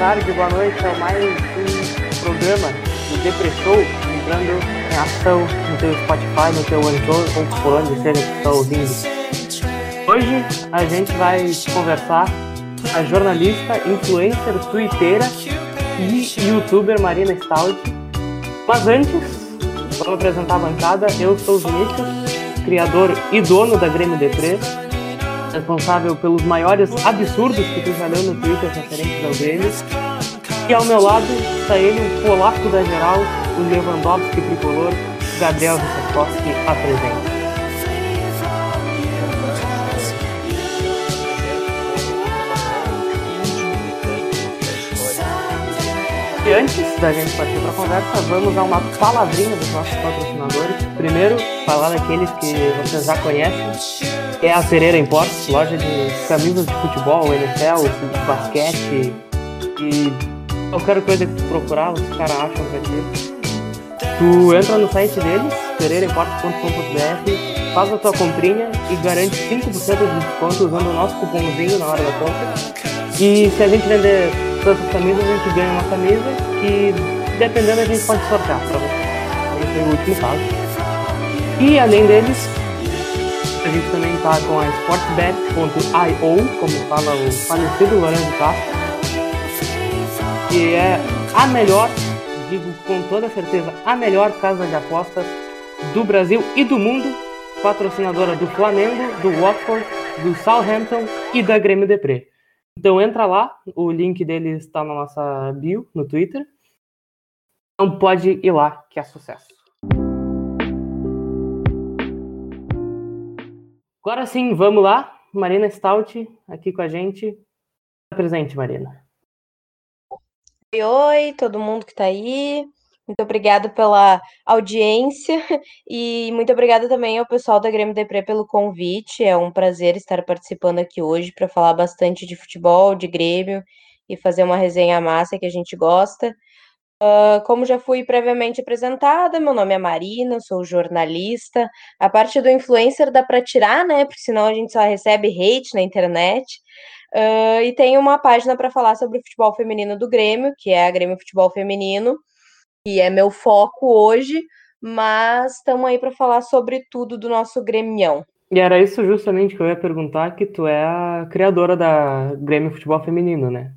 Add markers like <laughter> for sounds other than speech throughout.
Tarde, boa noite a mais um programa do Depressou, entrando em ação no teu Spotify, no teu Anchor ou por onde seja que está ouvindo. Hoje a gente vai conversar com a jornalista, influencer, twitteira e youtuber Marina Stout. Mas antes, vamos apresentar a bancada. Eu sou o Vinícius, criador e dono da Grêmio D3 responsável pelos maiores absurdos que tu já leu no Twitter referentes ao Grêmio. E ao meu lado está ele, o polaco da geral, o Lewandowski tricolor, Gabriel Vissakowski, apresenta. E antes da gente partir para a conversa, vamos dar uma palavrinha dos nossos patrocinadores. Primeiro, falar daqueles que vocês já conhecem, é a Pereira Imports, loja de camisas de futebol, NFL, basquete e qualquer coisa que tu procurar, os caras acham pra ti. Tu entra no site deles, pereiraimports.com.br, faz a tua comprinha e garante 5% de desconto usando o nosso cupomzinho na hora da compra. E se a gente vender tantas camisas, a gente ganha uma camisa que, dependendo, a gente pode sortear pra você. Esse é o último caso. E além deles, a gente também está com a sportbet.io, como fala o falecido Lourenço Castro, que é a melhor, digo com toda certeza, a melhor casa de apostas do Brasil e do mundo, patrocinadora do Flamengo, do Watford, do Southampton e da Grêmio Depre. Então entra lá, o link dele está na nossa bio no Twitter. Então pode ir lá, que é sucesso. Agora sim, vamos lá. Marina Stout aqui com a gente. Presente, Marina. Oi, oi, todo mundo que está aí. Muito obrigada pela audiência e muito obrigada também ao pessoal da Grêmio Depre pelo convite. É um prazer estar participando aqui hoje para falar bastante de futebol, de Grêmio e fazer uma resenha massa que a gente gosta. Uh, como já fui previamente apresentada, meu nome é Marina, sou jornalista. A parte do influencer dá para tirar, né? Porque senão a gente só recebe hate na internet. Uh, e tenho uma página para falar sobre o futebol feminino do Grêmio, que é a Grêmio Futebol Feminino, que é meu foco hoje, mas estamos aí para falar sobre tudo do nosso Grêmio. E era isso justamente que eu ia perguntar, que tu é a criadora da Grêmio Futebol Feminino, né?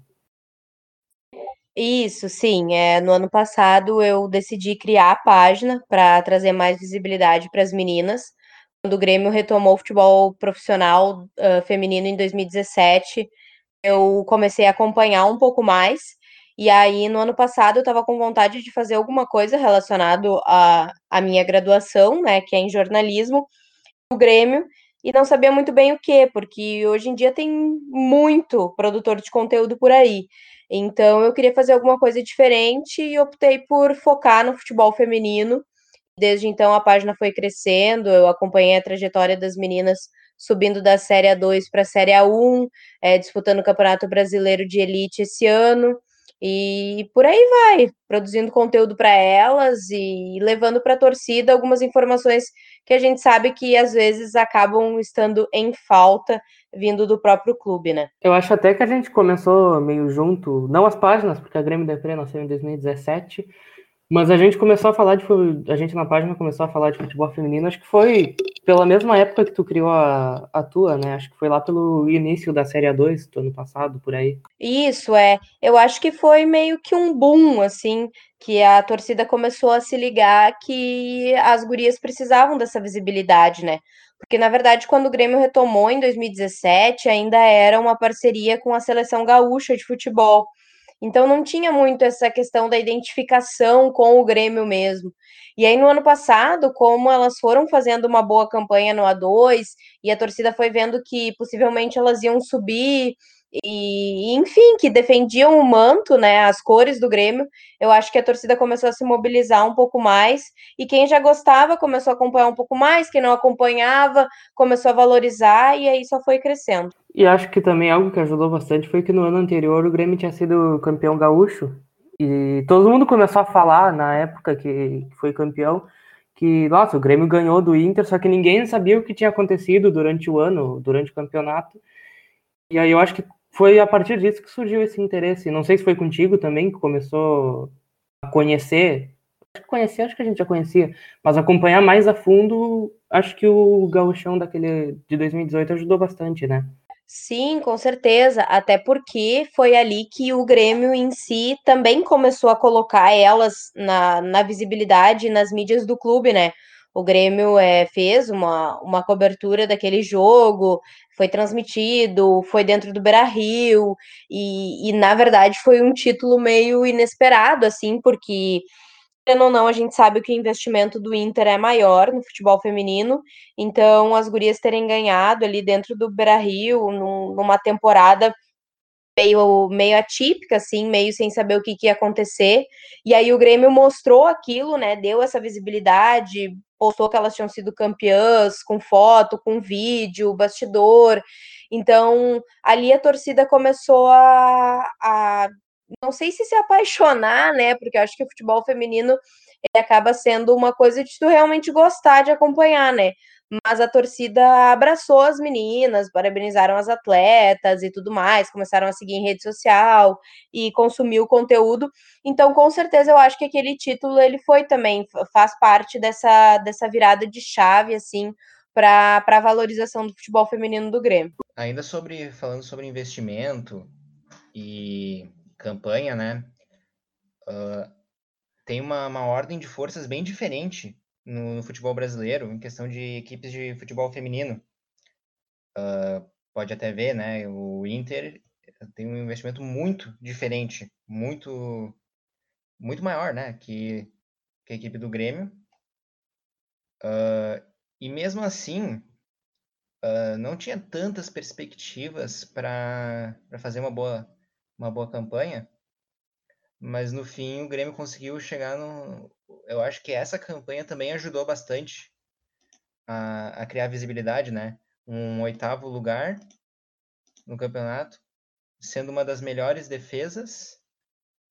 Isso, sim. É, no ano passado eu decidi criar a página para trazer mais visibilidade para as meninas. Quando o Grêmio retomou o futebol profissional uh, feminino em 2017, eu comecei a acompanhar um pouco mais. E aí, no ano passado, eu estava com vontade de fazer alguma coisa relacionado à, à minha graduação, né, que é em jornalismo, o Grêmio, e não sabia muito bem o que, porque hoje em dia tem muito produtor de conteúdo por aí. Então eu queria fazer alguma coisa diferente e optei por focar no futebol feminino. Desde então a página foi crescendo, eu acompanhei a trajetória das meninas subindo da Série A2 para a Série A1, é, disputando o Campeonato Brasileiro de Elite esse ano. E por aí vai, produzindo conteúdo para elas e levando para a torcida algumas informações que a gente sabe que às vezes acabam estando em falta vindo do próprio clube, né? Eu acho até que a gente começou meio junto, não as páginas, porque a Grêmio Depre nasceu em 2017, mas a gente começou a falar de a gente na página começou a falar de futebol feminino, acho que foi pela mesma época que tu criou a, a tua, né? Acho que foi lá pelo início da Série A2 do ano passado, por aí. Isso, é. Eu acho que foi meio que um boom, assim, que a torcida começou a se ligar que as gurias precisavam dessa visibilidade, né? Porque, na verdade, quando o Grêmio retomou em 2017, ainda era uma parceria com a seleção gaúcha de futebol. Então não tinha muito essa questão da identificação com o Grêmio mesmo. E aí no ano passado, como elas foram fazendo uma boa campanha no A2 e a torcida foi vendo que possivelmente elas iam subir e enfim, que defendiam o manto, né, as cores do Grêmio, eu acho que a torcida começou a se mobilizar um pouco mais, e quem já gostava começou a acompanhar um pouco mais, quem não acompanhava começou a valorizar, e aí só foi crescendo. E acho que também algo que ajudou bastante foi que no ano anterior o Grêmio tinha sido campeão gaúcho, e todo mundo começou a falar na época que foi campeão, que, nossa, o Grêmio ganhou do Inter, só que ninguém sabia o que tinha acontecido durante o ano, durante o campeonato, e aí eu acho que foi a partir disso que surgiu esse interesse. Não sei se foi contigo também que começou a conhecer. Acho que conhecer, acho que a gente já conhecia, mas acompanhar mais a fundo, acho que o gauchão daquele de 2018 ajudou bastante, né? Sim, com certeza. Até porque foi ali que o Grêmio em si também começou a colocar elas na, na visibilidade nas mídias do clube, né? O Grêmio é, fez uma, uma cobertura daquele jogo, foi transmitido, foi dentro do Beira Rio, e, e na verdade foi um título meio inesperado, assim, porque ou não, a gente sabe que o investimento do Inter é maior no futebol feminino, então as gurias terem ganhado ali dentro do Beira-Rio, numa temporada meio, meio atípica, assim, meio sem saber o que, que ia acontecer, e aí o Grêmio mostrou aquilo, né, deu essa visibilidade, postou que elas tinham sido campeãs, com foto, com vídeo, bastidor, então ali a torcida começou a, a não sei se se apaixonar, né? Porque eu acho que o futebol feminino acaba sendo uma coisa de tu realmente gostar de acompanhar, né? Mas a torcida abraçou as meninas, parabenizaram as atletas e tudo mais, começaram a seguir em rede social e consumir o conteúdo. Então, com certeza, eu acho que aquele título ele foi também faz parte dessa, dessa virada de chave, assim, para a valorização do futebol feminino do Grêmio. Ainda sobre falando sobre investimento e campanha, né? Uh, tem uma, uma ordem de forças bem diferente no, no, futebol brasileiro, em questão de equipes de futebol feminino. Uh, pode até ver, né? O Inter tem um investimento muito diferente, muito muito maior, né? Que, que a equipe do Grêmio. Uh, e mesmo assim, uh, não tinha tantas perspectivas para fazer uma boa uma boa campanha, mas no fim o Grêmio conseguiu chegar no. Eu acho que essa campanha também ajudou bastante a, a criar visibilidade, né? Um oitavo lugar no campeonato, sendo uma das melhores defesas.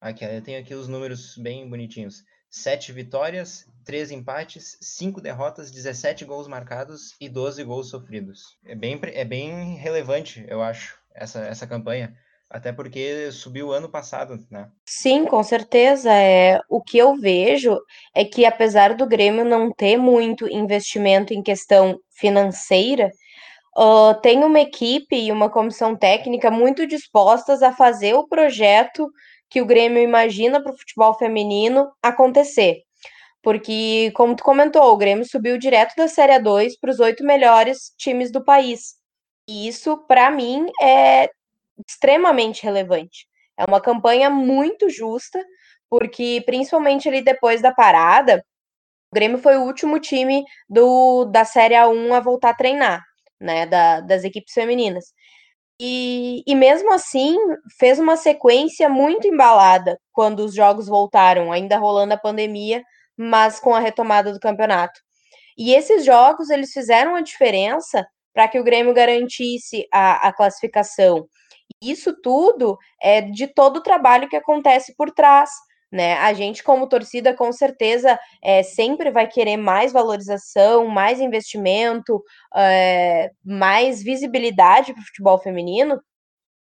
Aqui, eu tenho aqui os números bem bonitinhos. Sete vitórias, três empates, cinco derrotas, 17 gols marcados e 12 gols sofridos. É bem, é bem relevante, eu acho, essa, essa campanha. Até porque subiu ano passado, né? Sim, com certeza. É, o que eu vejo é que, apesar do Grêmio não ter muito investimento em questão financeira, uh, tem uma equipe e uma comissão técnica muito dispostas a fazer o projeto que o Grêmio imagina para o futebol feminino acontecer. Porque, como tu comentou, o Grêmio subiu direto da Série 2 para os oito melhores times do país. E isso, para mim, é extremamente relevante. É uma campanha muito justa, porque principalmente ali depois da parada, o Grêmio foi o último time do, da Série A1 a voltar a treinar, né, da, das equipes femininas. E, e mesmo assim, fez uma sequência muito embalada quando os jogos voltaram, ainda rolando a pandemia, mas com a retomada do campeonato. E esses jogos, eles fizeram a diferença para que o Grêmio garantisse a, a classificação isso tudo é de todo o trabalho que acontece por trás. Né? A gente, como torcida, com certeza é, sempre vai querer mais valorização, mais investimento, é, mais visibilidade para o futebol feminino,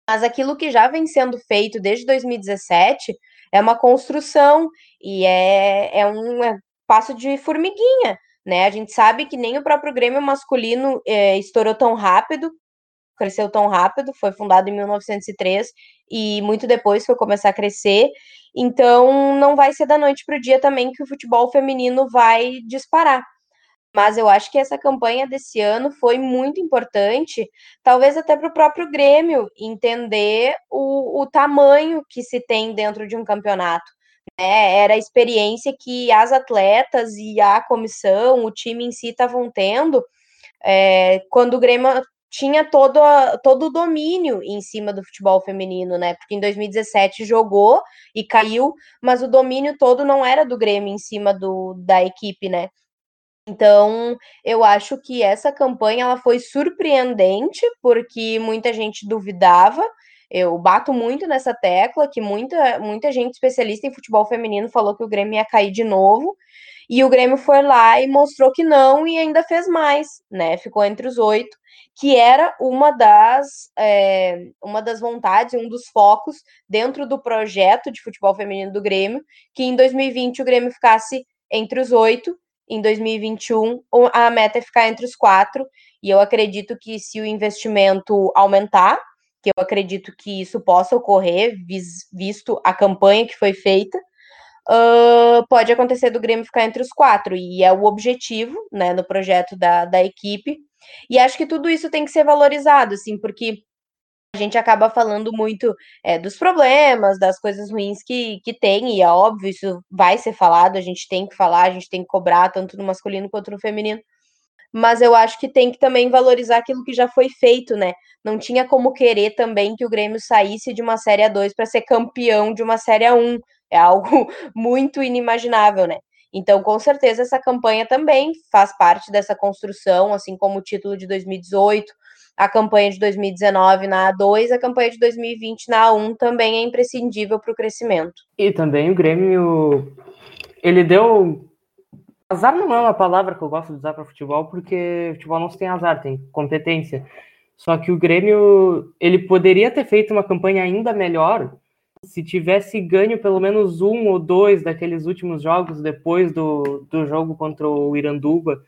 mas aquilo que já vem sendo feito desde 2017 é uma construção e é, é um é passo de formiguinha. Né? A gente sabe que nem o próprio Grêmio masculino é, estourou tão rápido, cresceu tão rápido, foi fundado em 1903 e muito depois foi começar a crescer. Então, não vai ser da noite para o dia também que o futebol feminino vai disparar. Mas eu acho que essa campanha desse ano foi muito importante, talvez até para o próprio Grêmio entender o, o tamanho que se tem dentro de um campeonato. Né? Era a experiência que as atletas e a comissão, o time em si estavam tendo é, quando o Grêmio tinha todo, a, todo o domínio em cima do futebol feminino, né? Porque em 2017 jogou e caiu, mas o domínio todo não era do Grêmio em cima do, da equipe, né? Então, eu acho que essa campanha ela foi surpreendente, porque muita gente duvidava. Eu bato muito nessa tecla que muita, muita gente especialista em futebol feminino falou que o Grêmio ia cair de novo. E o Grêmio foi lá e mostrou que não e ainda fez mais, né? Ficou entre os oito, que era uma das, é, uma das vontades, um dos focos dentro do projeto de futebol feminino do Grêmio, que em 2020 o Grêmio ficasse entre os oito, em 2021 a meta é ficar entre os quatro, e eu acredito que se o investimento aumentar, que eu acredito que isso possa ocorrer, visto a campanha que foi feita, uh, pode acontecer do Grêmio ficar entre os quatro, e é o objetivo, né, no projeto da, da equipe. E acho que tudo isso tem que ser valorizado, assim, porque a gente acaba falando muito é, dos problemas, das coisas ruins que, que tem, e é óbvio, isso vai ser falado, a gente tem que falar, a gente tem que cobrar, tanto no masculino quanto no feminino. Mas eu acho que tem que também valorizar aquilo que já foi feito, né? Não tinha como querer também que o Grêmio saísse de uma Série A2 para ser campeão de uma Série A1. É algo <laughs> muito inimaginável, né? Então, com certeza, essa campanha também faz parte dessa construção, assim como o título de 2018, a campanha de 2019 na A2, a campanha de 2020 na A1 também é imprescindível para o crescimento. E também o Grêmio, ele deu. Azar não é uma palavra que eu gosto de usar para futebol, porque futebol não tem azar, tem competência. Só que o Grêmio, ele poderia ter feito uma campanha ainda melhor se tivesse ganho pelo menos um ou dois daqueles últimos jogos depois do, do jogo contra o Iranduba.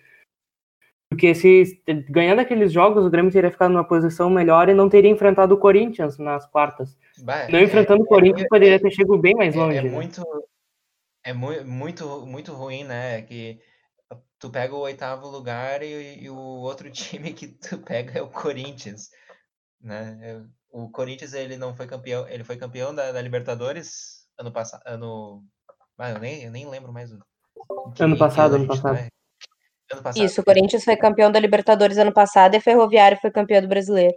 Porque se ganhando aqueles jogos, o Grêmio teria ficado numa posição melhor e não teria enfrentado o Corinthians nas quartas. Bah, não é, enfrentando o Corinthians, é, poderia ter chegado bem mais longe. É, né? muito, é muito, muito, muito ruim, né? Que tu pega o oitavo lugar e, e, o outro <laughs> time que tu pega é o Corinthians, né? O Corinthians ele não foi campeão, ele foi campeão da, da Libertadores ano passado, ano, ah, eu nem, eu nem lembro mais o ano passado, ano passado. Tá... ano passado. Isso, o Corinthians foi campeão da Libertadores ano passado e a Ferroviária foi campeão do Brasileiro.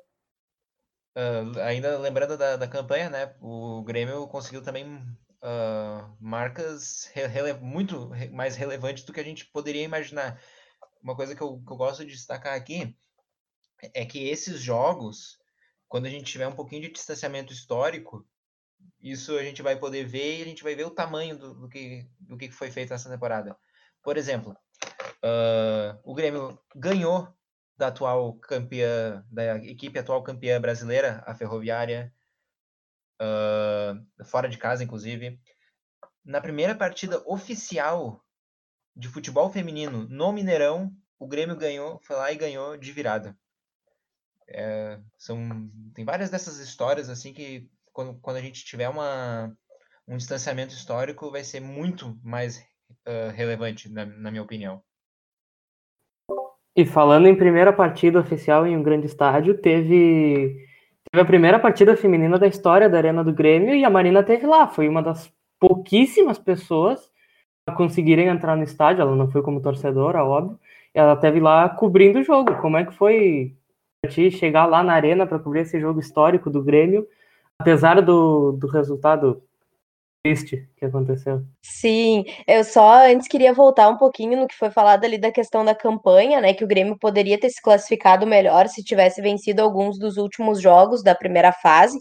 Uh, ainda lembrando da, da campanha, né? O Grêmio conseguiu também uh, marcas rele muito mais relevantes do que a gente poderia imaginar. Uma coisa que eu, que eu gosto de destacar aqui é que esses jogos quando a gente tiver um pouquinho de distanciamento histórico, isso a gente vai poder ver e a gente vai ver o tamanho do, do que, do que foi feito nessa temporada. Por exemplo, uh, o Grêmio ganhou da atual campeã, da equipe atual campeã brasileira, a Ferroviária, uh, fora de casa, inclusive. Na primeira partida oficial de futebol feminino no Mineirão, o Grêmio ganhou, foi lá e ganhou de virada. É, são, tem várias dessas histórias assim que quando, quando a gente tiver uma, um distanciamento histórico vai ser muito mais uh, relevante, na, na minha opinião. E falando em primeira partida oficial em um grande estádio, teve, teve a primeira partida feminina da história da Arena do Grêmio e a Marina teve lá. Foi uma das pouquíssimas pessoas a conseguirem entrar no estádio. Ela não foi como torcedora, óbvio. Ela teve lá cobrindo o jogo. Como é que foi ti chegar lá na arena para cobrir esse jogo histórico do Grêmio, apesar do, do resultado triste que aconteceu. Sim, eu só antes queria voltar um pouquinho no que foi falado ali da questão da campanha, né? Que o Grêmio poderia ter se classificado melhor se tivesse vencido alguns dos últimos jogos da primeira fase.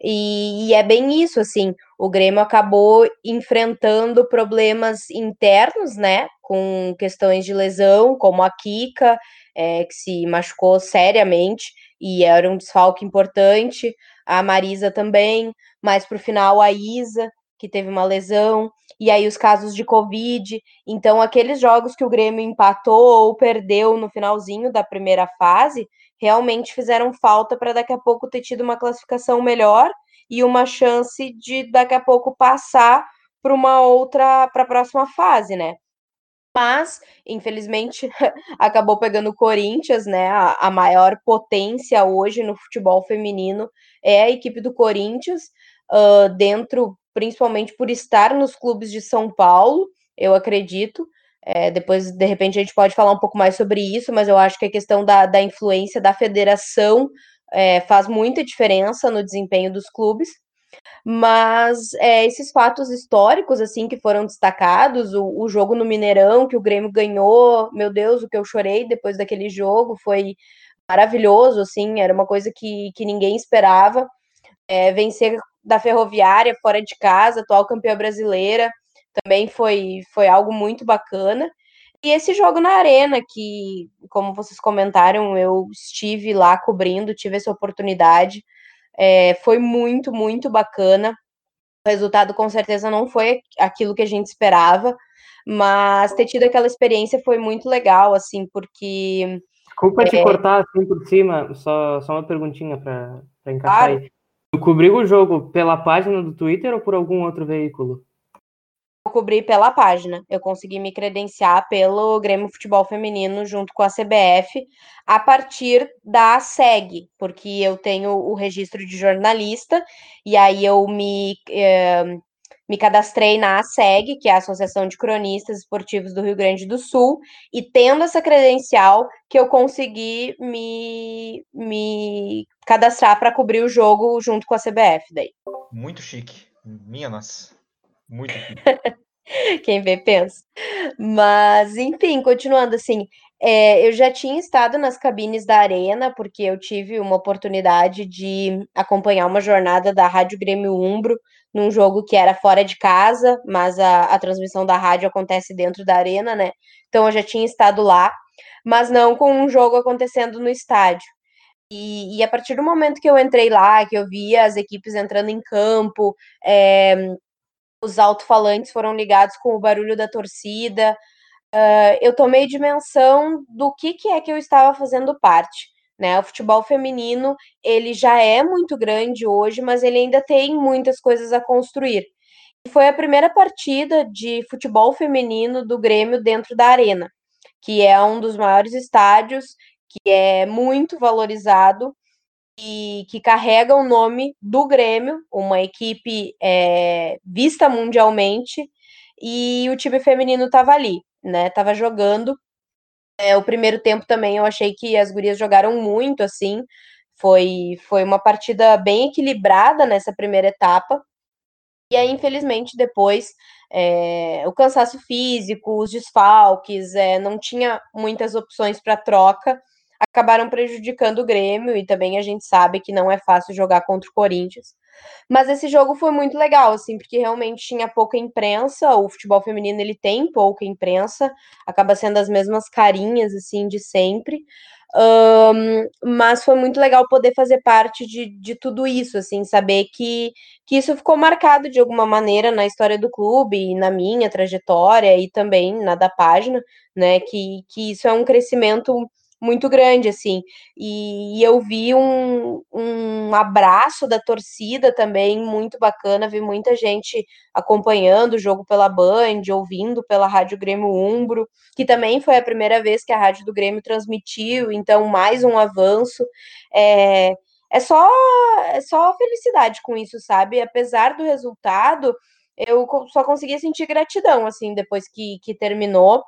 E, e, é bem isso, assim, o Grêmio acabou enfrentando problemas internos, né, com questões de lesão, como a Kika, é, que se machucou seriamente e era um desfalque importante, a Marisa também, mas para o final a Isa, que teve uma lesão, e aí os casos de Covid. Então, aqueles jogos que o Grêmio empatou ou perdeu no finalzinho da primeira fase realmente fizeram falta para daqui a pouco ter tido uma classificação melhor e uma chance de daqui a pouco passar para uma outra, para a próxima fase, né? Mas, infelizmente, <laughs> acabou pegando o Corinthians, né? A, a, maior potência hoje no futebol feminino é a equipe do Corinthians, uh, dentro, principalmente por estar nos clubes de São Paulo, eu acredito. É, depois, de repente, a gente pode falar um pouco mais sobre isso, mas eu acho que a questão da, da influência da federação é, faz muita diferença no desempenho dos clubes. Mas é, esses fatos históricos, assim, que foram destacados, o, o, jogo no Mineirão, que o Grêmio ganhou, meu Deus, o que eu chorei depois daquele jogo foi maravilhoso, assim, era uma coisa que, que ninguém esperava. É, vencer da Ferroviária fora de casa, atual campeã brasileira, também foi, foi algo muito bacana. E esse jogo na Arena, que, como vocês comentaram, eu estive lá cobrindo, tive essa oportunidade, é, foi muito, muito bacana. O resultado com certeza não foi aquilo que a gente esperava, mas ter tido aquela experiência foi muito legal, assim, porque. Desculpa é... te cortar assim por cima, só, só uma perguntinha para encaixar claro. aí. Tu cobriu o jogo pela página do Twitter ou por algum outro veículo? Cobri pela página. Eu consegui me credenciar pelo Grêmio Futebol Feminino junto com a CBF a partir da SEG, porque eu tenho o registro de jornalista e aí eu me, eh, me cadastrei na ASEG, que é a Associação de Cronistas Esportivos do Rio Grande do Sul, e tendo essa credencial que eu consegui me, me cadastrar para cobrir o jogo junto com a CBF daí. Muito chique. Minha nossa. Muito. <laughs> Quem vê pensa. Mas, enfim, continuando assim, é, eu já tinha estado nas cabines da Arena, porque eu tive uma oportunidade de acompanhar uma jornada da Rádio Grêmio Umbro num jogo que era fora de casa, mas a, a transmissão da rádio acontece dentro da Arena, né? Então eu já tinha estado lá, mas não com um jogo acontecendo no estádio. E, e, a partir do momento que eu entrei lá, que eu via as equipes entrando em campo, é, os alto-falantes foram ligados com o barulho da torcida. Uh, eu tomei dimensão do que, que é que eu estava fazendo parte. Né? O futebol feminino ele já é muito grande hoje, mas ele ainda tem muitas coisas a construir. Foi a primeira partida de futebol feminino do Grêmio dentro da arena, que é um dos maiores estádios, que é muito valorizado que carrega o nome do Grêmio, uma equipe é, vista mundialmente, e o time feminino estava ali, né? Estava jogando. É, o primeiro tempo também eu achei que as gurias jogaram muito, assim. Foi, foi uma partida bem equilibrada nessa primeira etapa. E aí, infelizmente, depois é, o cansaço físico, os desfalques, é, não tinha muitas opções para troca acabaram prejudicando o Grêmio e também a gente sabe que não é fácil jogar contra o Corinthians. Mas esse jogo foi muito legal, assim, porque realmente tinha pouca imprensa, o futebol feminino ele tem pouca imprensa, acaba sendo as mesmas carinhas, assim, de sempre. Um, mas foi muito legal poder fazer parte de, de tudo isso, assim, saber que, que isso ficou marcado de alguma maneira na história do clube, na minha trajetória e também na da página, né? Que, que isso é um crescimento muito grande, assim. E, e, eu vi um, um abraço da torcida também, muito bacana, vi muita gente acompanhando o jogo pela Band, ouvindo pela Rádio Grêmio Umbro, que também foi a primeira vez que a Rádio do Grêmio transmitiu, então mais um avanço. É, é só, é só felicidade com isso, sabe? Apesar do resultado, eu só consegui sentir gratidão, assim, depois que, que terminou.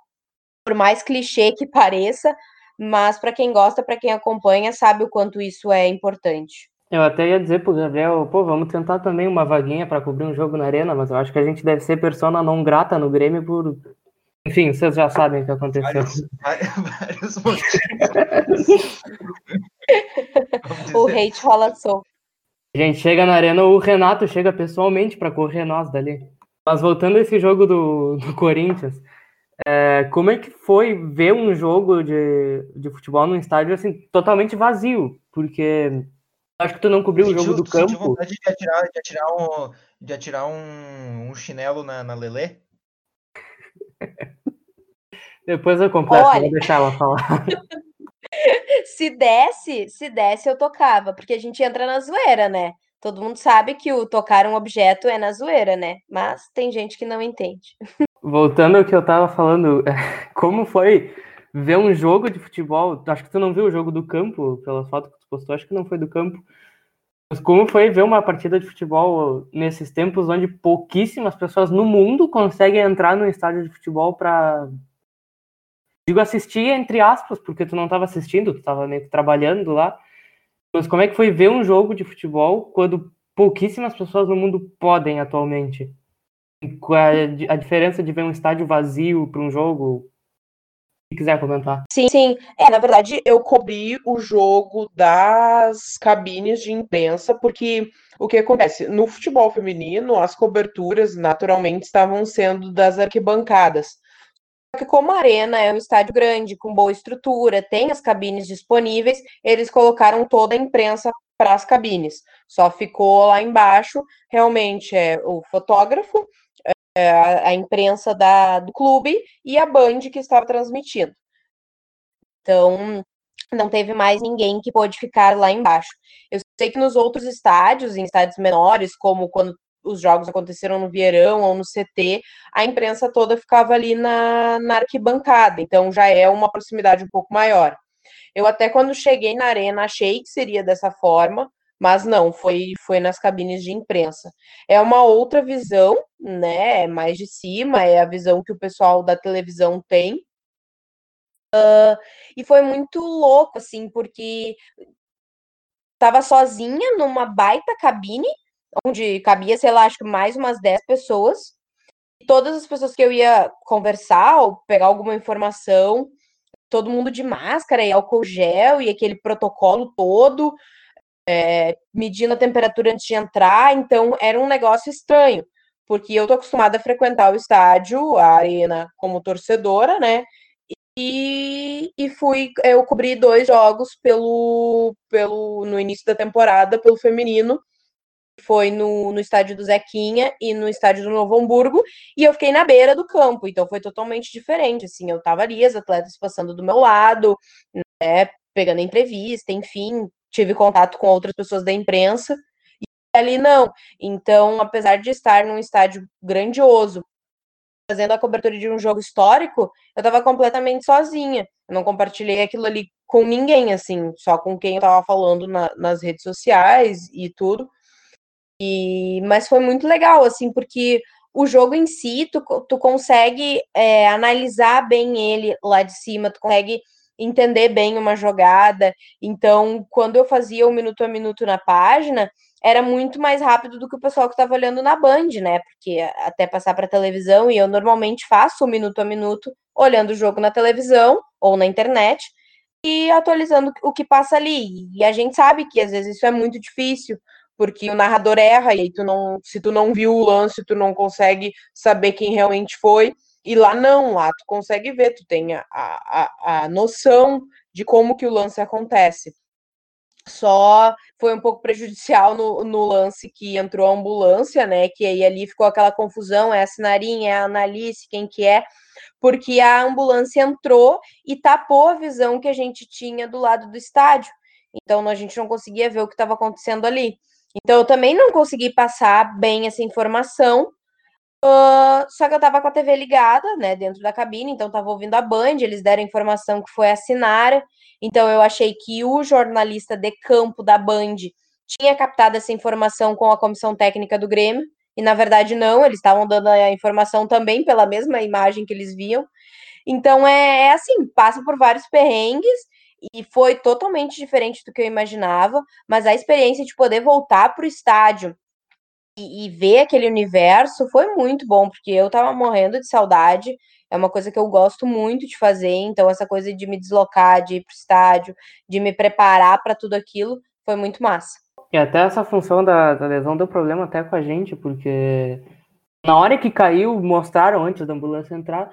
Por mais clichê que pareça, mas para quem gosta, para quem acompanha, sabe o quanto isso é importante. Eu até ia dizer pro Gabriel, pô, vamos tentar também uma vaguinha para cobrir um jogo na arena, mas eu acho que a gente deve ser persona não grata no Grêmio por. Enfim, vocês já sabem o que aconteceu. Vários, vários o hate rola solto. A gente chega na arena, o Renato chega pessoalmente para correr nós dali. Mas voltando a esse jogo do, do Corinthians, é, como é que foi ver um jogo de, de futebol num estádio assim, totalmente vazio? Porque acho que tu não cobriu o jogo do campo. vontade de atirar, de atirar, um, de atirar um, um chinelo na, na Lelê? <laughs> Depois eu completo, Olha... vou deixar ela falar. <laughs> se desse, se desse, eu tocava, porque a gente entra na zoeira, né? Todo mundo sabe que o tocar um objeto é na zoeira, né? Mas tem gente que não entende. <laughs> Voltando ao que eu tava falando, <laughs> como foi ver um jogo de futebol? Acho que tu não viu o jogo do campo, pela foto que tu postou, acho que não foi do campo. Mas como foi ver uma partida de futebol nesses tempos onde pouquíssimas pessoas no mundo conseguem entrar no estádio de futebol para digo assistir entre aspas, porque tu não estava assistindo, tu estava meio que trabalhando lá. Mas como é que foi ver um jogo de futebol quando pouquíssimas pessoas no mundo podem atualmente? A, diferença de ver um estádio vazio para um jogo Se quiser comentar. Sim, sim. É, na verdade, eu cobri o jogo das cabines de imprensa, porque o que acontece? No futebol feminino, as coberturas naturalmente estavam sendo das arquibancadas. Só que como a Arena é um estádio grande, com boa estrutura, tem as cabines disponíveis, eles colocaram toda a imprensa para as cabines. Só ficou lá embaixo, realmente, é o fotógrafo, é, a, imprensa da, do clube e a Band que estava transmitindo. Então, não teve mais ninguém que pôde ficar lá embaixo. Eu sei que nos outros estádios, em estádios menores, como quando os jogos aconteceram no Vieirão ou no CT, a imprensa toda ficava ali na, na arquibancada, então já é uma proximidade um pouco maior. Eu até quando cheguei na arena achei que seria dessa forma, mas não, foi, foi nas cabines de imprensa. É uma outra visão, né? É mais de cima, é a visão que o pessoal da televisão tem. Uh, e foi muito louco, assim, porque tava sozinha numa baita cabine, onde cabia, sei lá, acho que mais umas 10 pessoas. E todas as pessoas que eu ia conversar ou pegar alguma informação, todo mundo de máscara e álcool gel e aquele protocolo todo é, medindo a temperatura antes de entrar, então era um negócio estranho, porque eu tô acostumada a frequentar o estádio, a arena como torcedora, né? E, e fui, eu cobri dois jogos pelo, pelo no início da temporada pelo feminino, foi no, no estádio do Zequinha e no estádio do Novo Hamburgo, e eu fiquei na beira do campo, então foi totalmente diferente, assim, eu tava ali, as atletas passando do meu lado, né, pegando entrevista, enfim, tive contato com outras pessoas da imprensa, e ali não. Então, apesar de estar num estádio grandioso, fazendo a cobertura de um jogo histórico, eu estava completamente sozinha. Eu não compartilhei aquilo ali com ninguém, assim, só com quem eu estava falando na, nas redes sociais e tudo. E, mas foi muito legal, assim, porque o jogo em si, tu, tu consegue é, analisar bem ele lá de cima, tu consegue entender bem uma jogada. Então, quando eu fazia o minuto a minuto na página, era muito mais rápido do que o pessoal que estava olhando na Band, né? Porque até passar para televisão, e eu normalmente faço o minuto a minuto olhando o jogo na televisão ou na internet e atualizando o que passa ali. E a gente sabe que às vezes isso é muito difícil, porque o narrador erra e tu não, se tu não viu o lance, tu não consegue saber quem realmente foi. E lá não, lá tu consegue ver, tu tem a, a, a noção de como que o lance acontece. Só foi um pouco prejudicial no, no lance que entrou a ambulância, né? Que aí ali ficou aquela confusão, é a Sinarinha, é a Analice, quem que é? Porque a ambulância entrou e tapou a visão que a gente tinha do lado do estádio. Então a gente não conseguia ver o que estava acontecendo ali. Então eu também não consegui passar bem essa informação Uh, só que eu tava com a TV ligada, né, dentro da cabine, então tava ouvindo a Band, eles deram informação que foi a Sinara, então eu achei que o jornalista de campo da Band tinha captado essa informação com a comissão técnica do Grêmio, e na verdade não, eles estavam dando a informação também pela mesma imagem que eles viam. Então é, é assim, passa por vários perrengues, e foi totalmente diferente do que eu imaginava, mas a experiência de poder voltar para o estádio e, e, ver aquele universo foi muito bom, porque eu tava morrendo de saudade. É uma coisa que eu gosto muito de fazer, então essa coisa de me deslocar, de ir pro estádio, de me preparar para tudo aquilo, foi muito massa. E até essa função da, da lesão deu problema até com a gente, porque na hora que caiu, mostraram antes da ambulância entrar,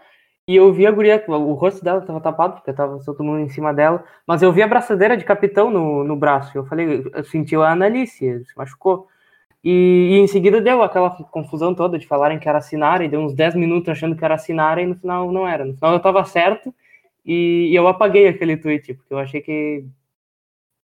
e eu vi a guria, o rosto dela estava tapado, porque tava todo mundo em cima dela, mas eu vi a braçadeira de capitão no, no braço. Eu falei, eu senti a Analice, se machucou. E, e, em seguida deu aquela confusão toda de falarem que era Sinara, e deu uns 10 minutos achando que era Sinara, e no final não era. No final eu tava certo, e, e eu apaguei aquele tweet, porque eu achei que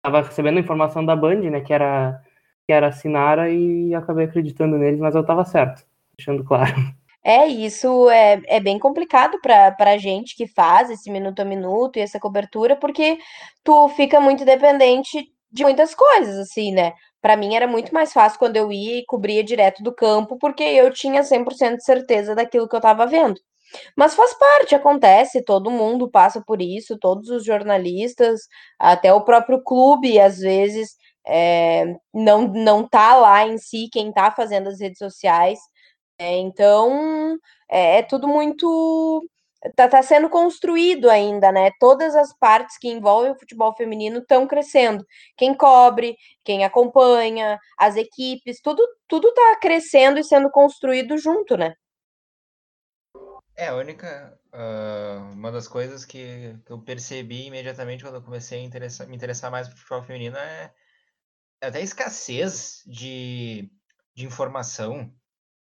tava recebendo informação da Band, né, que era, que era Sinara, e acabei acreditando neles, mas eu tava certo, deixando claro. <laughs> É, isso é, é bem complicado para a gente que faz esse minuto a minuto e essa cobertura, porque tu fica muito dependente de muitas coisas, assim, né? Para mim era muito mais fácil quando eu ia e cobria direto do campo, porque eu tinha 100% de certeza daquilo que eu estava vendo. Mas faz parte, acontece, todo mundo passa por isso, todos os jornalistas, até o próprio clube, às vezes, é, não, não tá lá em si quem tá fazendo as redes sociais. É, então, é, é tudo muito tá, tá sendo construído ainda, né? Todas as partes que envolvem o futebol feminino estão crescendo. Quem cobre, quem acompanha, as equipes, tudo tudo tá crescendo e sendo construído junto, né? É, a única. Uh, uma das coisas que, que, eu percebi imediatamente quando eu comecei a me interessar mais por futebol feminino é, é até a escassez de, de informação,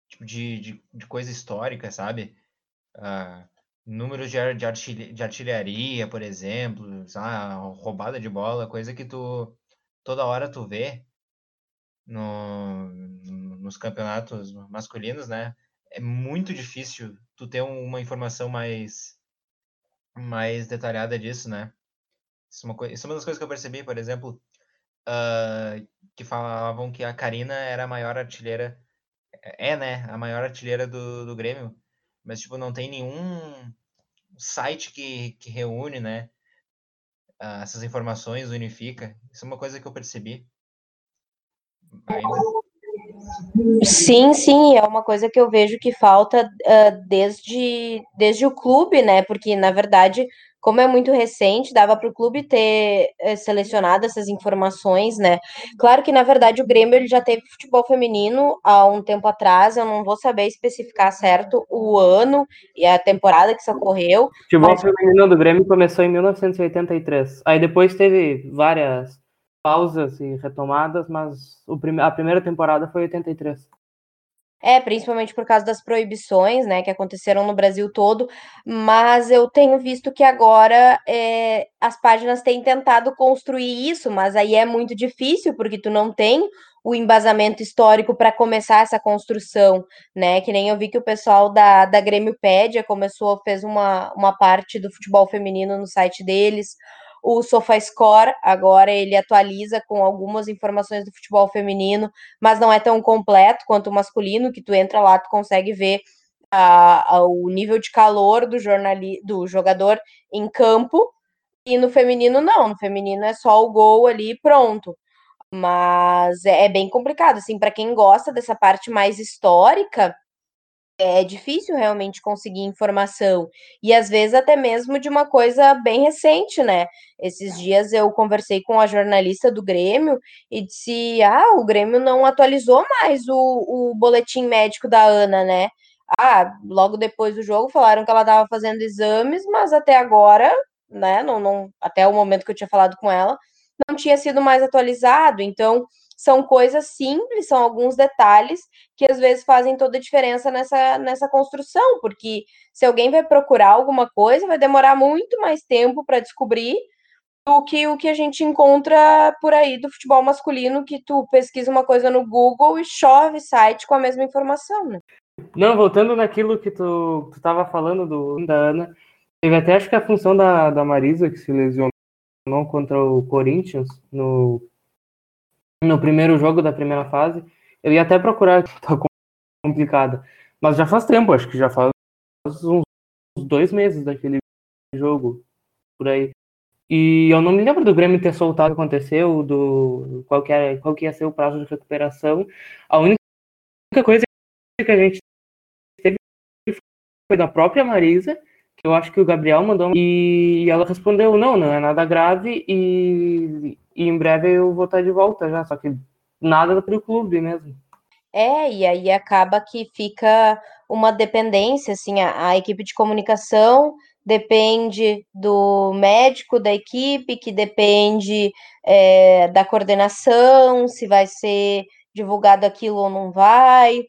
tipo, de, de, de coisa histórica, sabe? Uh, números de, de, artilha, de artilharia, por exemplo, sabe? roubada de bola, coisa que tu toda hora tu vê no, nos campeonatos masculinos, né? É muito difícil tu ter uma informação mais mais detalhada disso, né? Isso é uma, isso é uma das coisas que eu percebi, por exemplo, uh, que falavam que a Karina era a maior artilheira, é, né, a maior artilheira do, do Grêmio, mas, tipo, não tem nenhum site que, que reúne, né, uh, essas informações, unifica. Isso é uma coisa que eu percebi. Sim, sim, é uma coisa que eu vejo que falta uh, desde, desde o clube, né? Porque, na verdade, como é muito recente, dava para o clube ter uh, selecionado essas informações, né? Claro que, na verdade, o Grêmio ele já teve futebol feminino há um tempo atrás, eu não vou saber especificar certo o ano e a temporada que isso ocorreu. O futebol mas... feminino do Grêmio começou em 1983. Aí depois teve várias pausas e retomadas, mas a primeira temporada foi 83. É, principalmente por causa das proibições, né, que aconteceram no Brasil todo, mas eu tenho visto que agora é, as páginas têm tentado construir isso, mas aí é muito difícil, porque tu não tem o embasamento histórico para começar essa construção, né, que nem eu vi que o pessoal da, da Grêmiopédia começou, fez uma, uma parte do futebol feminino no site deles, o SofaScore agora ele atualiza com algumas informações do futebol feminino, mas não é tão completo quanto o masculino, que tu entra lá, tu consegue ver a, o nível de calor do, jornali, do jogador em campo, e no feminino não, no feminino é só o gol ali pronto. Mas é, é bem complicado, assim, para quem gosta dessa parte mais histórica, é difícil realmente conseguir informação. E às vezes até mesmo de uma coisa bem recente, né? Esses dias eu conversei com a jornalista do Grêmio e disse: ah, o Grêmio não atualizou mais o, o boletim médico da Ana, né? Ah, logo depois do jogo falaram que ela estava fazendo exames, mas até agora, né? Não, não, até o momento que eu tinha falado com ela, não tinha sido mais atualizado. Então, são coisas simples, são alguns detalhes que às vezes fazem toda a diferença nessa, nessa construção, porque se alguém vai procurar alguma coisa, vai demorar muito mais tempo para descobrir do que o que a gente encontra por aí do futebol masculino, que tu pesquisa uma coisa no Google e chove site com a mesma informação, né? Não, voltando naquilo que tu, tu falando do, da Ana, teve até acho que a função da, da Marisa, que se lesionou contra o Corinthians no no primeiro jogo da primeira fase. Eu ia até procurar, <laughs> tá complicada. Mas já faz tempo, acho que já faz uns dois meses daquele jogo, por aí. E eu não me lembro do Grêmio ter soltado o que aconteceu, do qual que, era, qual que ia ser o prazo de recuperação. A única coisa que a gente teve foi da própria Marisa, que eu acho que o Gabriel mandou, e ela respondeu, não, não é nada grave, e, e em breve eu vou estar de volta já, só que nada para o clube mesmo. É, e aí acaba que fica uma dependência, assim, a, a, equipe de comunicação depende do médico da equipe, que depende é, da coordenação, se vai ser divulgado aquilo ou não vai,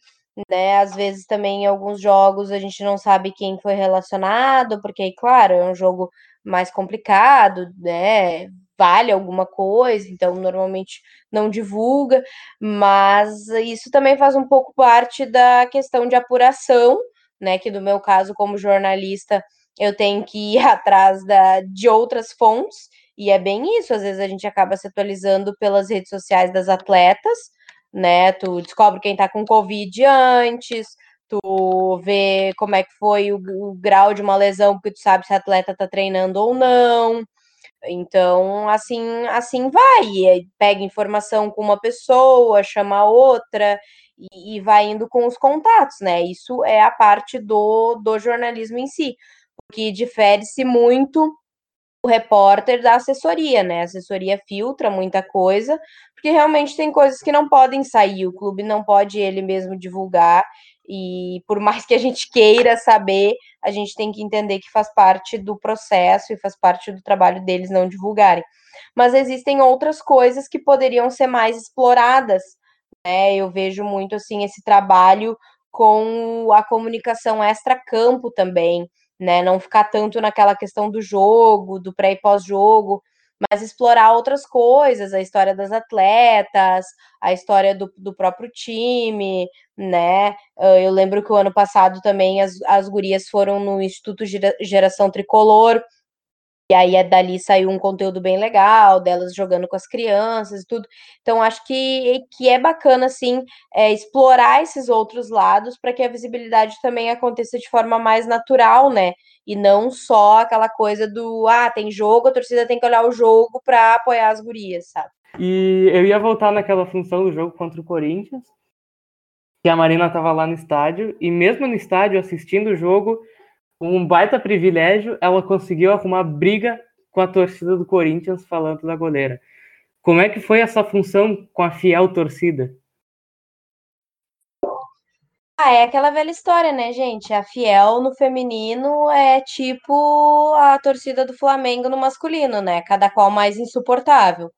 né? Às vezes também em alguns jogos a gente não sabe quem foi relacionado, porque, claro, é um jogo mais complicado, né? Vale alguma coisa, então normalmente não divulga, mas isso também faz um pouco parte da questão de apuração, né? Que no meu caso, como jornalista, eu tenho que ir <laughs> atrás da, de outras fontes, e é bem isso, às vezes a gente acaba se atualizando pelas redes sociais das atletas, né? Tu descobre quem tá com Covid antes, tu vê como é que foi o, o grau de uma lesão, porque tu sabe se a atleta tá treinando ou não. Então, assim, assim vai. Pega informação com uma pessoa, chama outra e, e vai indo com os contatos, né? Isso é a parte do, do jornalismo em si. porque difere-se muito o repórter da assessoria, né? A assessoria filtra muita coisa, porque realmente tem coisas que não podem sair, o clube não pode ele mesmo divulgar, e por mais que a gente queira saber, a gente tem que entender que faz parte do processo e faz parte do trabalho deles não divulgarem. Mas existem outras coisas que poderiam ser mais exploradas, né? Eu vejo muito assim esse trabalho com a comunicação extra-campo também, né? Não ficar tanto naquela questão do jogo, do pré e pós-jogo, mas explorar outras coisas, a história das atletas, a história do, do próprio time, né? Eu lembro que o ano passado também as, as gurias foram no Instituto Geração Tricolor, e aí é dali saiu um conteúdo bem legal, delas jogando com as crianças e tudo. Então, acho que, que é bacana, assim, é, explorar esses outros lados para que a visibilidade também aconteça de forma mais natural, né? E não só aquela coisa do, ah, tem jogo, a torcida tem que olhar o jogo para apoiar as gurias, sabe? E eu ia voltar naquela função do jogo contra o Corinthians, que a Marina estava lá no estádio, e mesmo no estádio, assistindo o jogo, um baita privilégio, ela conseguiu arrumar briga com a torcida do Corinthians falando da goleira. Como é que foi essa função com a fiel torcida? Ah, é aquela velha história, né, gente? A fiel no feminino é tipo a torcida do Flamengo no masculino, né? Cada qual mais insuportável.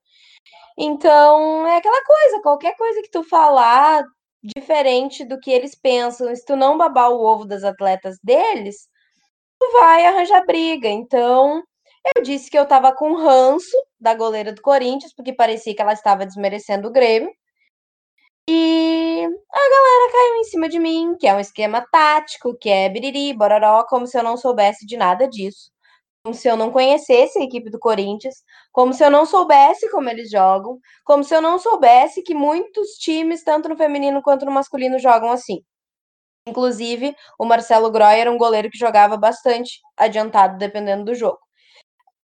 Então, é aquela coisa, qualquer coisa que tu falar diferente do que eles pensam, se tu não babar o ovo das atletas deles, vai arranjar briga. Então, eu disse que eu estava com ranço da goleira do Corinthians, porque parecia que ela estava desmerecendo o Grêmio. E a galera caiu em cima de mim, que é um esquema tático, que é biriri, bororó, como se eu não soubesse de nada disso. Como se eu não conhecesse a equipe do Corinthians, como se eu não soubesse como eles jogam, como se eu não soubesse que muitos times, tanto no feminino quanto no masculino, jogam assim. Inclusive, o Marcelo Groy era um goleiro que jogava bastante adiantado, dependendo do jogo.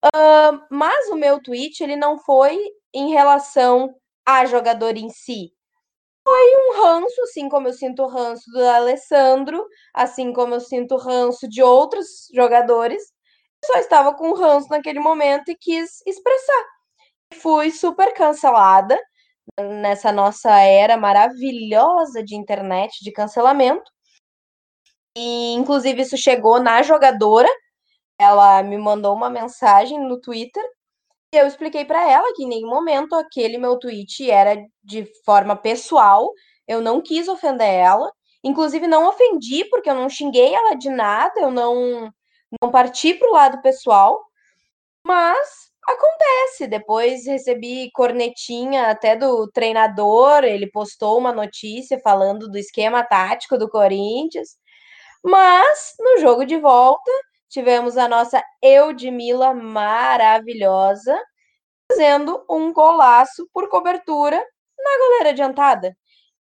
Uh, mas o meu tweet ele não foi em relação a jogador em si. Foi um ranço, assim como eu sinto o ranço do Alessandro, assim como eu sinto o ranço de outros jogadores. Só estava com ranço naquele momento e quis expressar. Fui super cancelada nessa nossa era maravilhosa de internet, de cancelamento. E, inclusive, isso chegou na jogadora. Ela me mandou uma mensagem no Twitter e eu expliquei para ela que em nenhum momento aquele meu tweet era de forma pessoal. Eu não quis ofender ela. Inclusive, não ofendi, porque eu não xinguei ela de nada, eu não, não parti para o lado pessoal. Mas acontece. Depois recebi cornetinha até do treinador. Ele postou uma notícia falando do esquema tático do Corinthians. Mas no jogo de volta, tivemos a nossa Eudmila maravilhosa fazendo um golaço por cobertura na goleira adiantada.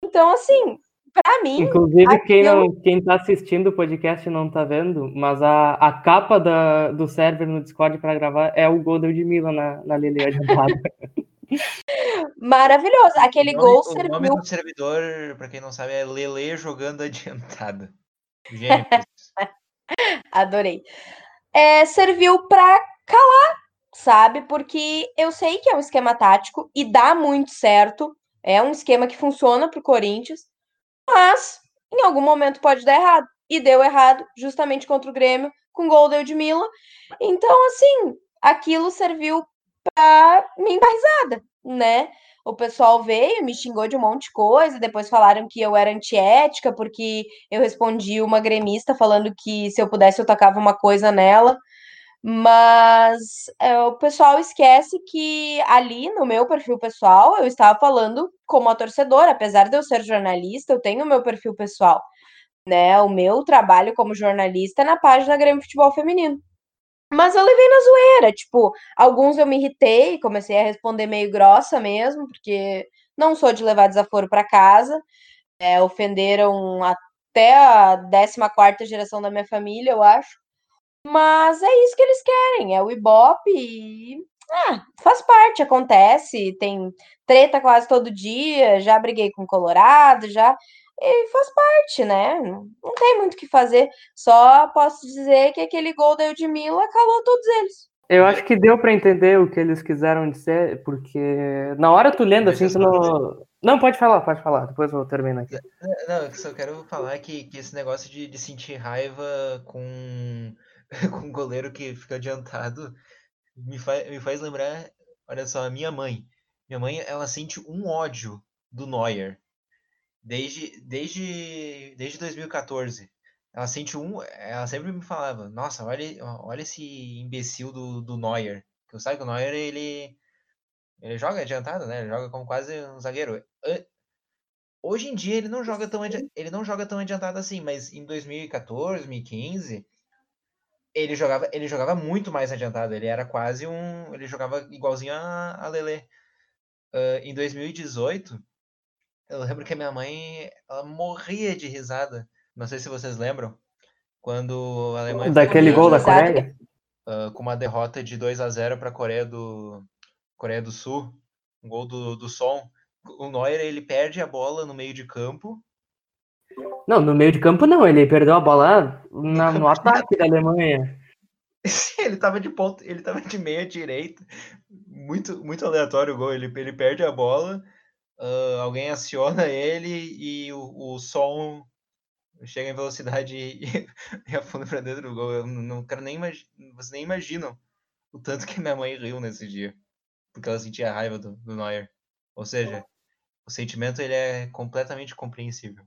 Então, assim, para mim. Inclusive, quem, não, quem tá assistindo o podcast não tá vendo, mas a, a capa da, do server no Discord para gravar é o gol da Eudmila na, na Lele adiantada. <laughs> Maravilhoso. Aquele o nome, gol o serviu. O nome do servidor, para quem não sabe, é Lele jogando adiantada. <laughs> Adorei. É, serviu para calar, sabe? Porque eu sei que é um esquema tático e dá muito certo. É um esquema que funciona para o Corinthians, mas em algum momento pode dar errado. E deu errado justamente contra o Grêmio, com gol de Edmila. Então, assim, aquilo serviu para me risada, né? O pessoal veio, me xingou de um monte de coisa, depois falaram que eu era antiética, porque eu respondi uma gremista falando que se eu pudesse eu tocava uma coisa nela. Mas é, o pessoal esquece que ali no meu perfil pessoal eu estava falando como a torcedora, apesar de eu ser jornalista, eu tenho o meu perfil pessoal, né? O meu trabalho como jornalista é na página Grêmio Futebol Feminino. Mas eu levei na zoeira, tipo, alguns eu me irritei, comecei a responder meio grossa mesmo, porque não sou de levar desaforo para casa. É, ofenderam até a 14 geração da minha família, eu acho. Mas é isso que eles querem, é o Ibope e ah, faz parte, acontece, tem treta quase todo dia, já briguei com Colorado, já e faz parte, né? Não tem muito o que fazer. Só posso dizer que aquele gol da Eudmila calou todos eles. Eu acho que deu para entender o que eles quiseram dizer, porque na hora tu lendo assim, tu não. Não, pode falar, pode falar, depois eu termino aqui. Não, eu só quero falar que, que esse negócio de, de sentir raiva com, <laughs> com um goleiro que fica adiantado me, faz, me faz lembrar, olha só, a minha mãe. Minha mãe, ela sente um ódio do Neuer desde, desde, desde 2014. Ela sente um. Ela sempre me falava, nossa, olha, olha esse imbecil do, do Neuer. Que eu sabe que o Neuer ele. Ele joga adiantado, né? Ele joga como quase um zagueiro. Hoje em dia ele não joga tão ele não joga tão adiantado assim, mas em 2014, 2015, ele jogava, ele jogava muito mais adiantado. Ele era quase um, ele jogava igualzinho a, a Lele. Uh, em 2018, eu lembro que a minha mãe ela morria de risada não sei se vocês lembram. Quando a Alemanha. Daquele gol da Coreia? Uh, com uma derrota de 2 a 0 para a Coreia do, Coreia do Sul. Um gol do, do Som. O Neuer ele perde a bola no meio de campo. Não, no meio de campo não. Ele perdeu a bola na, no <laughs> ataque da Alemanha. ele tava de ponto, ele tava de meia direita. Muito, muito aleatório o gol. Ele, ele perde a bola, uh, alguém aciona <laughs> ele e o, o som chega em velocidade <laughs> e, e afunda pra dentro do gol. Eu não quero nem imaginar. Vocês nem imaginam o tanto que minha mãe riu nesse dia. Porque ela sentia raiva do, do Neuer. Ou seja, o sentimento ele é completamente compreensível.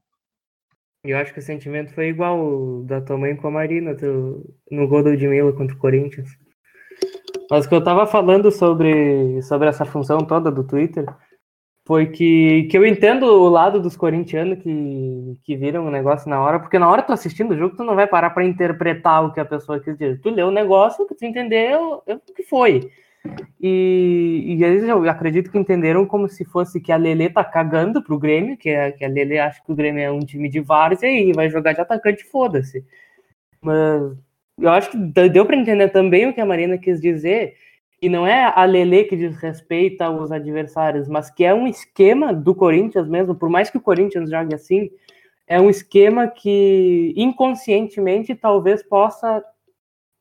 Eu acho que o sentimento foi igual da tua mãe com a Marina tu, no gol do Ludmilla contra o Corinthians. Mas o que eu tava falando sobre, sobre essa função toda do Twitter foi que, que eu entendo o lado dos corintianos que, que viram o negócio na hora, porque na hora tu assistindo o jogo, tu não vai parar para interpretar o que a pessoa quis dizer. Tu leu o negócio, tu entendeu o que foi. E, e eles, eu acredito que entenderam como se fosse que a Lele tá cagando pro Grêmio, que, é, que a Lele acha que o Grêmio é um time de vários, e vai jogar de atacante, foda-se. Mas eu acho que deu para entender também o que a Marina quis dizer, e não é a Lele que desrespeita os adversários, mas que é um esquema do Corinthians mesmo, por mais que o Corinthians jogue assim, é um esquema que inconscientemente talvez possa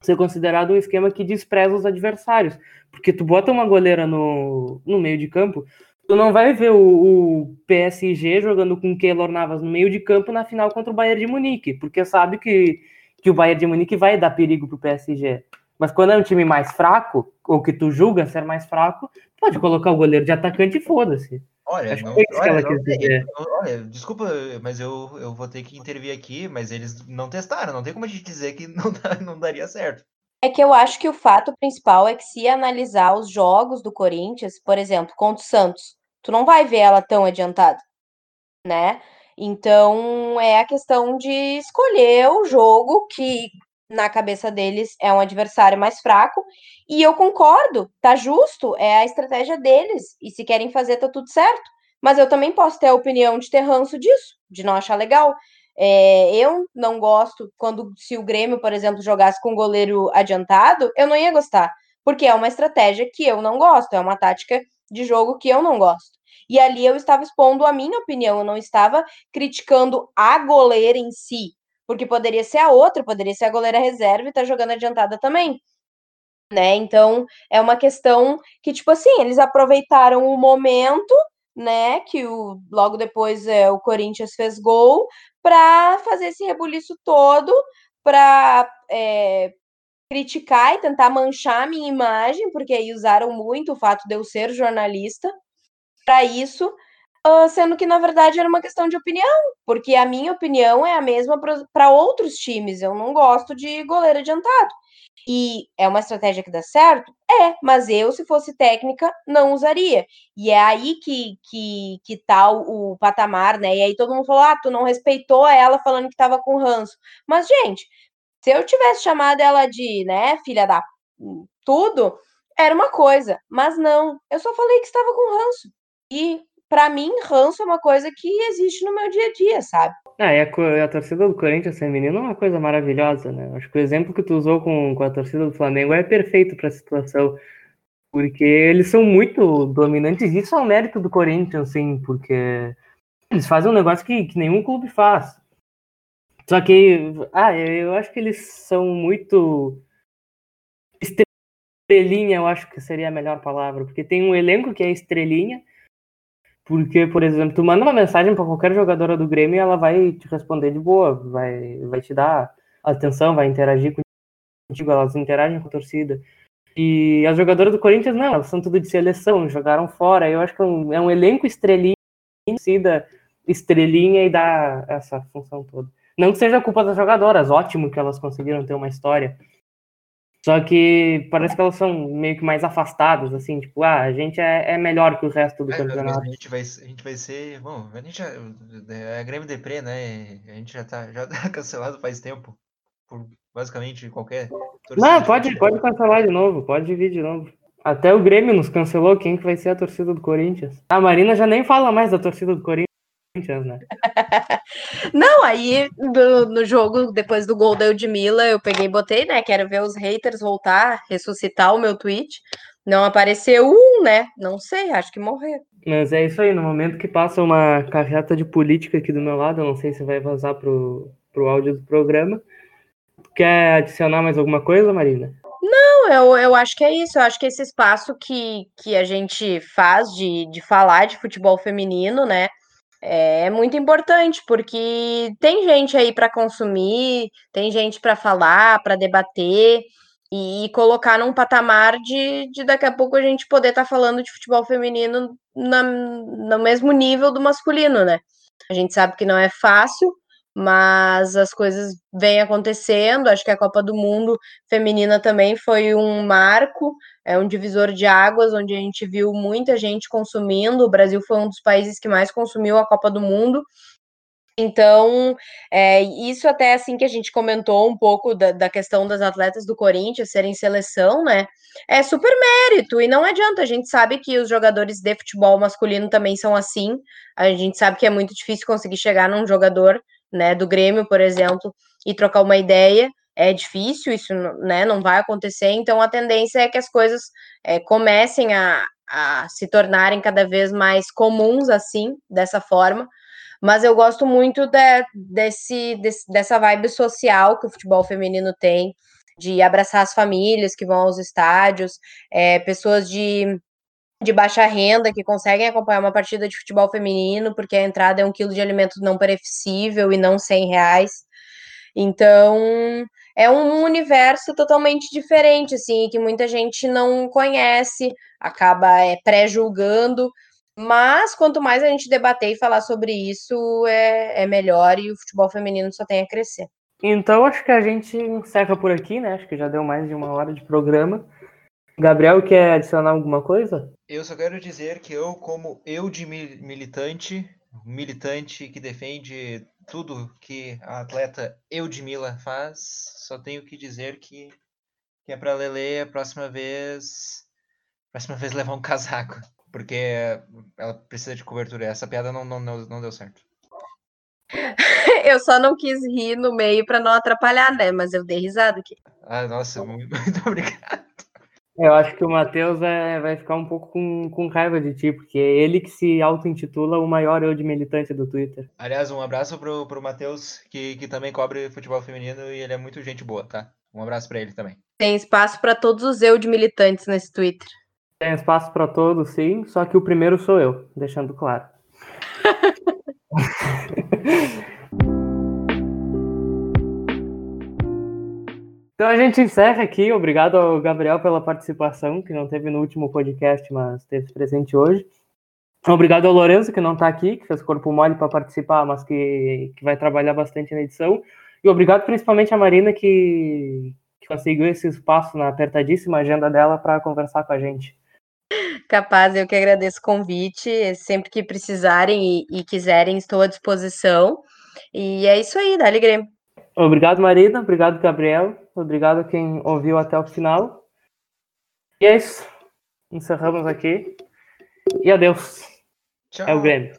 ser considerado um esquema que despreza os adversários, porque tu bota uma goleira no, no meio de campo, tu não vai ver o, o PSG jogando com Keylor Navas no meio de campo na final contra o Bayern de Munique, porque sabe que, que o Bayern de Munique vai dar perigo pro PSG. Mas quando é um time mais fraco, ou que tu julga ser mais fraco, pode colocar o goleiro de atacante e foda-se. Olha, não, olha, não, olha, desculpa, mas eu, eu vou ter que intervir aqui, mas eles não testaram, não tem como a gente dizer que <laughs> não, não daria certo. É que eu acho que o fato principal é que se analisar os jogos do Corinthians, por exemplo, contra o Santos, tu não vai ver ela tão adiantada, né? Então é a questão de escolher o jogo que na cabeça deles é um adversário mais fraco. E eu concordo, tá justo, é a estratégia deles. E se querem fazer, tá tudo certo. Mas eu também posso ter a opinião de ter ranço disso, de não achar legal. É, eu não gosto quando, se o Grêmio, por exemplo, jogasse com goleiro adiantado, eu não ia gostar. Porque é uma estratégia que eu não gosto, é uma tática de jogo que eu não gosto. E ali eu estava expondo a minha opinião, eu não estava criticando a goleira em si, porque poderia ser a outra, poderia ser a goleira reserva e tá jogando adiantada também. Né? Então, é uma questão que, tipo assim, eles aproveitaram o momento, né? Que o, logo depois é, o Corinthians fez gol, para fazer esse rebuliço todo, para é, criticar e tentar manchar a minha imagem, porque aí usaram muito o fato de eu ser jornalista para isso, Uh, sendo que na verdade era uma questão de opinião, porque a minha opinião é a mesma para outros times. Eu não gosto de goleiro adiantado. E é uma estratégia que dá certo? É, mas eu, se fosse técnica, não usaria. E é aí que, que, que tá o, o patamar, né? E aí todo mundo falou: ah, tu não respeitou ela falando que tava com ranço. Mas, gente, se eu tivesse chamado ela de, né, filha da tudo, era uma coisa. Mas não, eu só falei que estava com ranço. E para mim, ranço é uma coisa que existe no meu dia a dia, sabe? Ah, e a, a torcida do Corinthians feminino é uma coisa maravilhosa, né? Acho que o exemplo que tu usou com, com a torcida do Flamengo é perfeito para a situação, porque eles são muito dominantes. Isso é um mérito do Corinthians, sim, porque Eles fazem um negócio que, que nenhum clube faz. Só que, ah, eu acho que eles são muito estrelinha, eu acho que seria a melhor palavra, porque tem um elenco que é estrelinha, porque, por exemplo, tu manda uma mensagem para qualquer jogadora do Grêmio e ela vai te responder de boa, vai, vai te dar atenção, vai interagir contigo, elas interagem com a torcida. E as jogadoras do Corinthians, não, elas são tudo de seleção, jogaram fora. Eu acho que é um, é um elenco estrelinha, estrelinha e dá essa função toda. Não que seja culpa das jogadoras, ótimo que elas conseguiram ter uma história. Só que parece que elas são meio que mais afastadas, assim, tipo, ah, a gente é, é melhor que o resto do é, campeonato. A gente, vai, a gente vai ser. Bom, a gente já, é a Grêmio Depre, né? A gente já tá, já <laughs> tá cancelado faz tempo. Por basicamente qualquer. Não, pode, pode cancelar de novo, pode vir de novo. Até o Grêmio nos cancelou quem que vai ser a torcida do Corinthians. A Marina já nem fala mais da torcida do Corinthians. Né? <laughs> Não, aí do, no jogo, depois do gol da Eudmila, eu peguei e botei, né? Quero ver os haters voltar, ressuscitar o meu tweet. Não apareceu um, né? Não sei, acho que morreu. Mas é isso aí, no momento que passa uma carreta de política aqui do meu lado, eu não sei se vai vazar pro, pro áudio do programa. Quer adicionar mais alguma coisa, Marina? Não, eu, eu acho que é isso. Eu acho que esse espaço que, que a gente faz de, de falar de futebol feminino, né? É muito importante, porque tem gente aí para consumir, tem gente para falar, para debater e colocar num patamar de, de daqui a pouco a gente poder estar tá falando de futebol feminino na, no mesmo nível do masculino, né? A gente sabe que não é fácil, mas as coisas vêm acontecendo. Acho que a Copa do Mundo feminina também foi um marco, é um divisor de águas, onde a gente viu muita gente consumindo. O Brasil foi um dos países que mais consumiu a Copa do Mundo. Então, é, isso até assim que a gente comentou um pouco da, da, questão das atletas do Corinthians serem seleção, né? É super mérito, e não adianta, a gente sabe que os jogadores de futebol masculino também são assim. A gente sabe que é muito difícil conseguir chegar num jogador né, do Grêmio, por exemplo, e trocar uma ideia. É difícil, isso né, não vai acontecer, então a tendência é que as coisas é, comecem a, a se tornarem cada vez mais comuns assim, dessa forma. Mas eu gosto muito de, desse, desse, dessa vibe social que o futebol feminino tem, de abraçar as famílias que vão aos estádios, é, pessoas de de baixa renda que conseguem acompanhar uma partida de futebol feminino, porque a entrada é um quilo de alimento não perecível e não 100 reais. Então, é um universo totalmente diferente, assim, que muita gente não conhece, acaba é, pré-julgando, mas quanto mais a gente debater e falar sobre isso, é, é melhor e o futebol feminino só tem a crescer. Então, acho que a gente encerra por aqui, né? Acho que já deu mais de uma hora de programa. Gabriel, quer adicionar alguma coisa? Eu só quero dizer que eu, como eu de militante, militante que defende tudo que a atleta Eudmila faz, só tenho que dizer que, que é para Lele a próxima vez, próxima vez levar um <laughs> casaco, porque ela precisa de cobertura. Essa piada não, não, não, não deu certo. <laughs> Eu só não quis rir no meio para não atrapalhar, né? Mas eu dei risada aqui. Ah, nossa, muito, <laughs> muito obrigado. Eu acho que o Matheus é, vai ficar um pouco com, com raiva de ti, porque é ele que se auto-intitula o maior eu de militante do Twitter. Aliás, um abraço pro, pro Matheus, que, que também cobre futebol feminino e ele é muito gente boa, tá? Um abraço para ele também. Tem espaço para todos os eu de militantes nesse Twitter. Tem espaço para todos, sim, só que o primeiro sou eu, deixando claro. <laughs> Então a gente encerra aqui. Obrigado ao Gabriel pela participação, que não teve no último podcast, mas esteve presente hoje. Obrigado ao Lourenço, que não está aqui, que fez corpo mole para participar, mas que, que vai trabalhar bastante na edição. E obrigado principalmente à Marina, que, que conseguiu esse espaço na apertadíssima agenda dela para conversar com a gente. Capaz, eu que agradeço o convite. Sempre que precisarem e, e quiserem, estou à disposição. E é isso aí, Dali Grêmio. Obrigado, Marina. Obrigado, Gabriel. Obrigado a quem ouviu até o final. E é isso. Encerramos aqui. E adeus. Tchau. É o Grêmio.